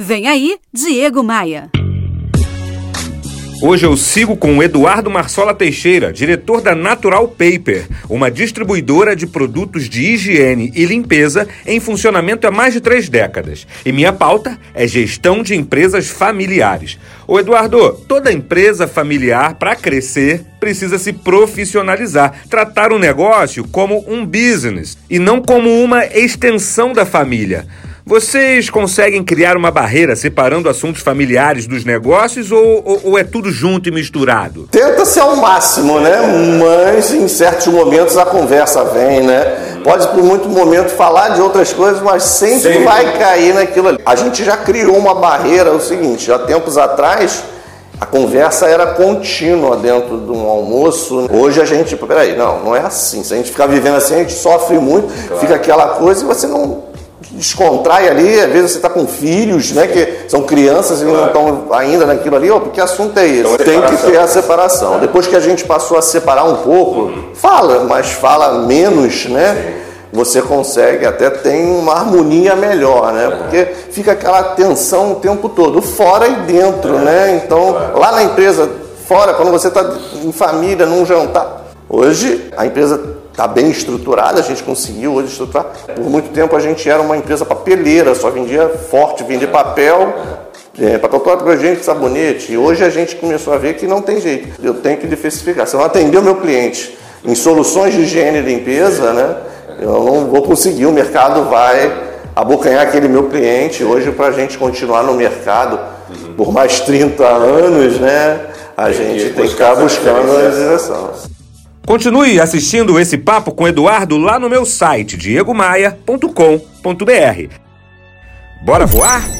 Vem aí, Diego Maia. Hoje eu sigo com o Eduardo Marsola Teixeira, diretor da Natural Paper, uma distribuidora de produtos de higiene e limpeza em funcionamento há mais de três décadas. E minha pauta é gestão de empresas familiares. Ô Eduardo, toda empresa familiar, para crescer, precisa se profissionalizar, tratar o negócio como um business e não como uma extensão da família. Vocês conseguem criar uma barreira separando assuntos familiares dos negócios ou, ou, ou é tudo junto e misturado? Tenta ser ao máximo, né? Mas em certos momentos a conversa vem, né? Pode por muito momento falar de outras coisas, mas sempre, sempre. vai cair naquilo ali. A gente já criou uma barreira, é o seguinte, já tempos atrás a conversa era contínua dentro de um almoço. Hoje a gente, peraí, não, não é assim. Se a gente ficar vivendo assim, a gente sofre muito, claro. fica aquela coisa e você não descontrai ali, às vezes você está com filhos, né, que são crianças e não estão ainda naquilo ali, oh, porque assunto é esse? Então, Tem que ter a separação. Depois que a gente passou a separar um pouco, fala, mas fala menos, né? Você consegue, até tem uma harmonia melhor, né? Porque fica aquela tensão o tempo todo, fora e dentro, né? Então, lá na empresa, fora, quando você está em família, num jantar. Hoje, a empresa está bem estruturada, a gente conseguiu hoje estruturar. Por muito tempo a gente era uma empresa papeleira, só vendia forte, vendia papel, é, papel toalha, gente, sabonete. E hoje a gente começou a ver que não tem jeito. Eu tenho que diversificar. Se eu não atender o meu cliente em soluções de higiene e limpeza, né, eu não vou conseguir. O mercado vai abocanhar aquele meu cliente. Hoje, para a gente continuar no mercado por mais 30 anos, né, a gente tem que ficar buscando a direção. Continue assistindo esse papo com Eduardo lá no meu site diegomaia.com.br. Bora voar?